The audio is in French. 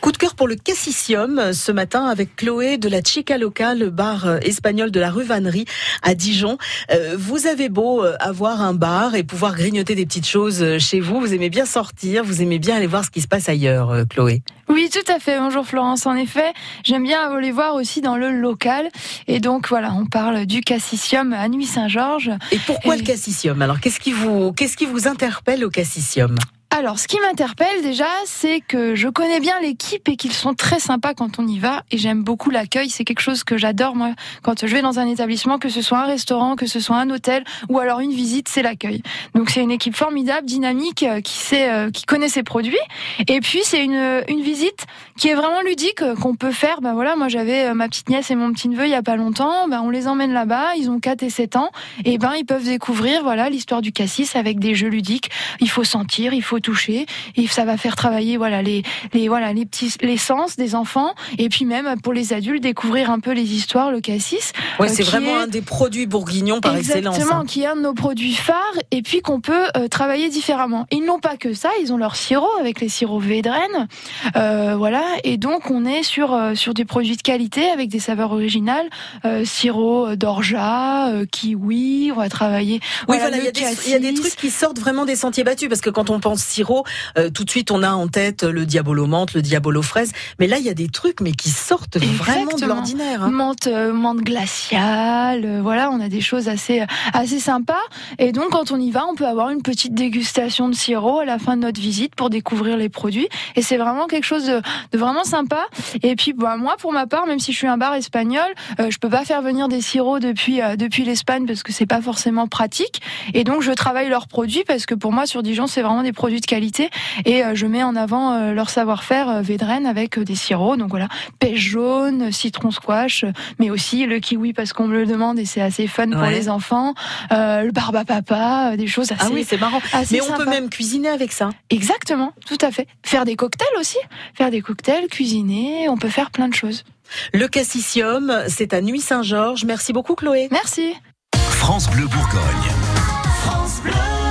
Coup de cœur pour le Cassicium ce matin avec Chloé de la Chica Loca, le bar euh, espagnol de la rue Vannerie à Dijon. Euh, vous avez beau euh, avoir un bar et pouvoir grignoter des petites choses chez vous, vous aimez bien sortir, vous aimez bien aller voir ce qui se passe ailleurs, Chloé. Oui, tout à fait. Bonjour Florence. En effet, j'aime bien aller voir aussi dans le local. Et donc voilà, on parle du Cassicium à Nuit Saint-Georges. Et pourquoi le Cassicium Alors qu'est-ce qui vous qu'est-ce qui vous interpelle au Cassicium alors, ce qui m'interpelle déjà, c'est que je connais bien l'équipe et qu'ils sont très sympas quand on y va. Et j'aime beaucoup l'accueil. C'est quelque chose que j'adore, moi, quand je vais dans un établissement, que ce soit un restaurant, que ce soit un hôtel ou alors une visite, c'est l'accueil. Donc, c'est une équipe formidable, dynamique, euh, qui sait, euh, qui connaît ses produits. Et puis, c'est une, une visite qui est vraiment ludique, euh, qu'on peut faire. Ben voilà, moi, j'avais ma petite nièce et mon petit neveu il y a pas longtemps. Ben, on les emmène là-bas. Ils ont 4 et 7 ans. Et ben, ils peuvent découvrir, voilà, l'histoire du cassis avec des jeux ludiques. Il faut sentir, il faut toucher et ça va faire travailler voilà les les voilà les petits les sens des enfants et puis même pour les adultes découvrir un peu les histoires le cassis. Ouais, euh, c'est vraiment un des produits bourguignons par excellence. Exactement, hein. qui est un de nos produits phares et puis qu'on peut euh, travailler différemment. Ils n'ont pas que ça, ils ont leur sirop avec les sirops Védrenne, euh, voilà et donc on est sur euh, sur des produits de qualité avec des saveurs originales, sirop d'orgeat, kiwi, on va travailler. Oui, voilà, il y, y, a des trucs qui sortent vraiment des sentiers battus parce que quand on pense sirop, euh, tout de suite on a en tête le diabolo menthe, le diabolo fraise, mais là il y a des trucs mais qui sortent vraiment de l'ordinaire. Hein. Menthe, euh, menthe glaciale, euh, voilà, on a des choses assez assez sympas. Et donc quand on y va, on peut avoir une petite dégustation de sirop à la fin de notre visite pour découvrir les produits. Et c'est vraiment quelque chose de, vraiment sympa. Et puis bah, moi, pour ma part, même si je suis un bar espagnol, je peux pas faire venir des sirops depuis depuis l'Espagne parce que c'est pas forcément pratique. Et donc je travaille leurs produits parce que pour moi sur Dijon c'est vraiment des produits de qualité et euh, je mets en avant euh, leur savoir-faire euh, Védrenne avec des sirops. Donc voilà, pêche jaune, citron squash, mais aussi le kiwi parce qu'on me le demande et c'est assez fun pour les enfants. le barbe à papa, des choses assez. Ah oui, c'est marrant. Mais on peut même cuisiner avec ça. Exactement, tout à fait. Faire des cocktails aussi, faire des cocktails, cuisiner, on peut faire plein de choses. Le Cassicium, c'est à Nuit Saint-Georges. Merci beaucoup Chloé. Merci. France Bleu Bourgogne. France Bleu.